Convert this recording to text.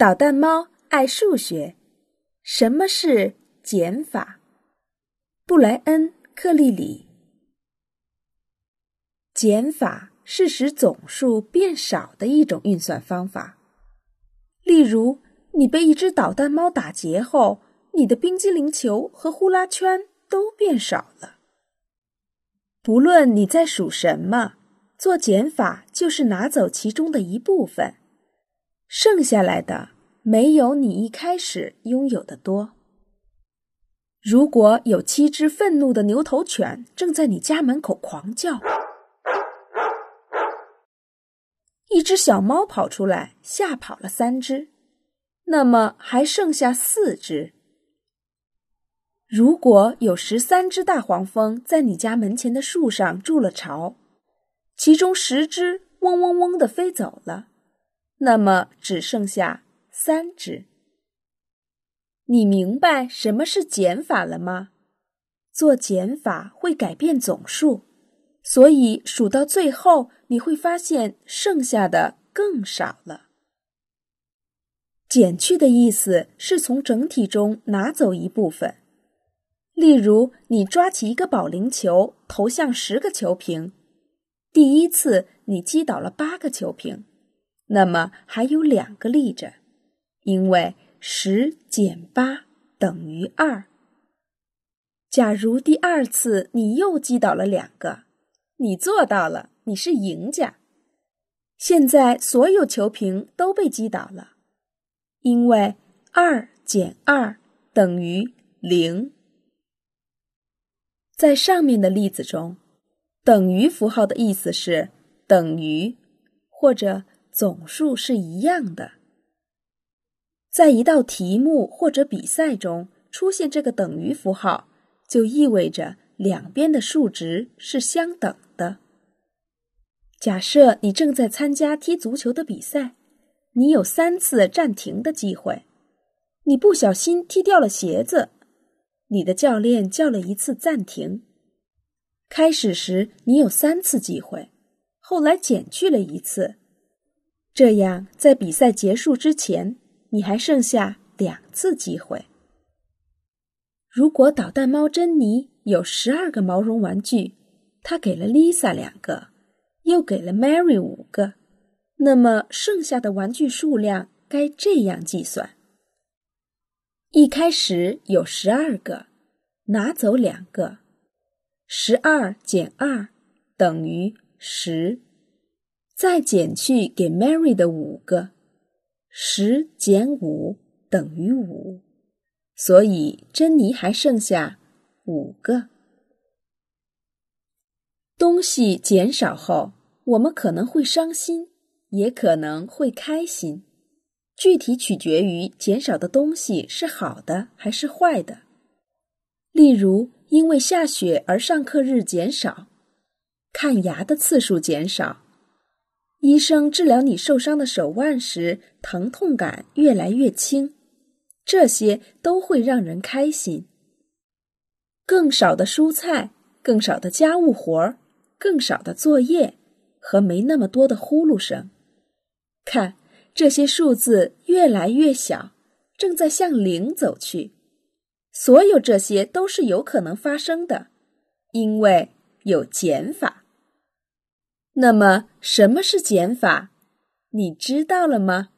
捣蛋猫爱数学。什么是减法？布莱恩·克利里。减法是使总数变少的一种运算方法。例如，你被一只捣蛋猫打劫后，你的冰激凌球和呼啦圈都变少了。不论你在数什么，做减法就是拿走其中的一部分，剩下来的没有你一开始拥有的多。如果有七只愤怒的牛头犬正在你家门口狂叫，一只小猫跑出来吓跑了三只，那么还剩下四只。如果有十三只大黄蜂在你家门前的树上筑了巢，其中十只嗡嗡嗡的飞走了，那么只剩下三只。你明白什么是减法了吗？做减法会改变总数，所以数到最后你会发现剩下的更少了。减去的意思是从整体中拿走一部分。例如，你抓起一个保龄球，投向十个球瓶，第一次你击倒了八个球瓶，那么还有两个立着，因为十减八等于二。假如第二次你又击倒了两个，你做到了，你是赢家。现在所有球瓶都被击倒了，因为二减二等于零。在上面的例子中，等于符号的意思是等于或者总数是一样的。在一道题目或者比赛中出现这个等于符号，就意味着两边的数值是相等的。假设你正在参加踢足球的比赛，你有三次暂停的机会，你不小心踢掉了鞋子。你的教练叫了一次暂停。开始时你有三次机会，后来减去了一次，这样在比赛结束之前你还剩下两次机会。如果捣蛋猫珍妮有十二个毛绒玩具，她给了 Lisa 两个，又给了 Mary 五个，那么剩下的玩具数量该这样计算。一开始有十二个，拿走两个，十二减二等于十，再减去给 Mary 的五个，十减五等于五，所以珍妮还剩下五个。东西减少后，我们可能会伤心，也可能会开心。具体取决于减少的东西是好的还是坏的。例如，因为下雪而上课日减少，看牙的次数减少，医生治疗你受伤的手腕时疼痛感越来越轻，这些都会让人开心。更少的蔬菜，更少的家务活儿，更少的作业和没那么多的呼噜声，看。这些数字越来越小，正在向零走去。所有这些都是有可能发生的，因为有减法。那么，什么是减法？你知道了吗？